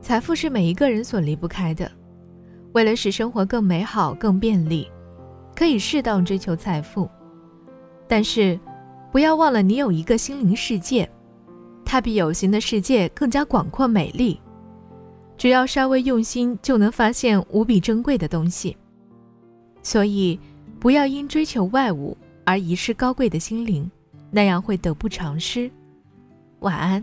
财富是每一个人所离不开的。为了使生活更美好、更便利，可以适当追求财富，但是不要忘了你有一个心灵世界，它比有形的世界更加广阔美丽。只要稍微用心，就能发现无比珍贵的东西。所以，不要因追求外物而遗失高贵的心灵，那样会得不偿失。晚安。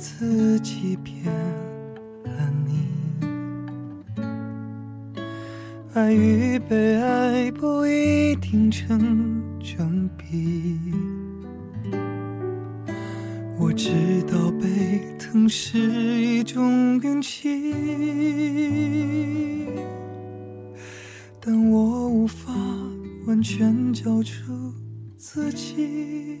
自己，骗了你。爱与被爱不一定成正比。我知道被疼是一种运气，但我无法完全交出自己。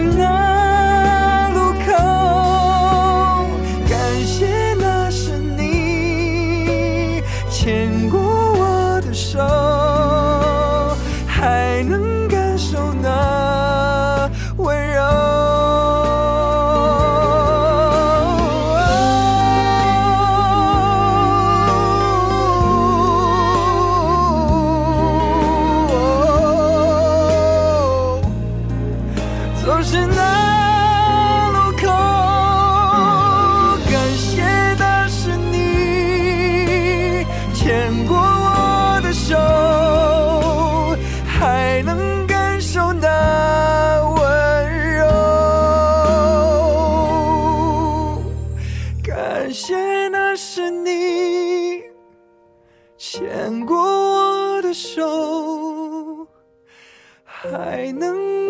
走失还能